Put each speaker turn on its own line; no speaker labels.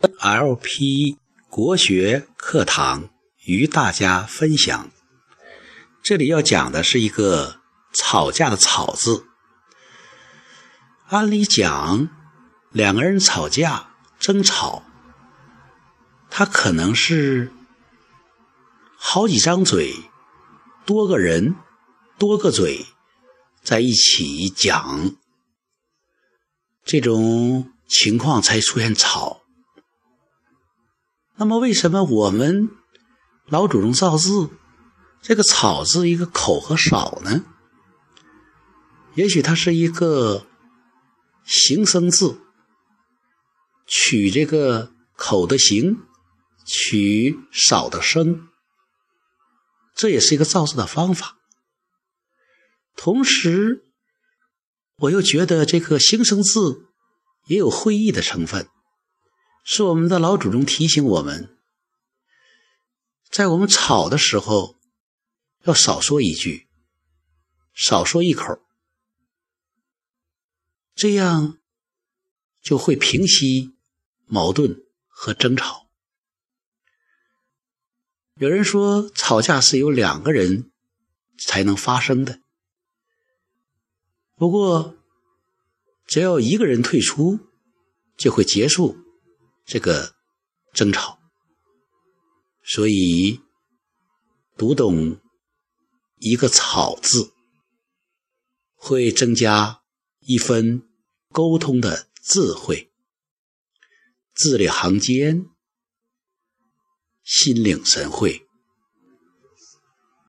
LP 国学课堂与大家分享。这里要讲的是一个吵架的“吵”字。按理讲，两个人吵架、争吵，他可能是好几张嘴，多个人、多个嘴在一起讲，这种情况才出现吵。那么，为什么我们老祖宗造字这个“草”字一个口和少呢？也许它是一个形声字，取这个口的形，取少的声，这也是一个造字的方法。同时，我又觉得这个形声字也有会意的成分。是我们的老祖宗提醒我们，在我们吵的时候，要少说一句，少说一口，这样就会平息矛盾和争吵。有人说，吵架是由两个人才能发生的，不过只要一个人退出，就会结束。这个争吵，所以读懂一个“草”字，会增加一分沟通的智慧，字里行间心领神会。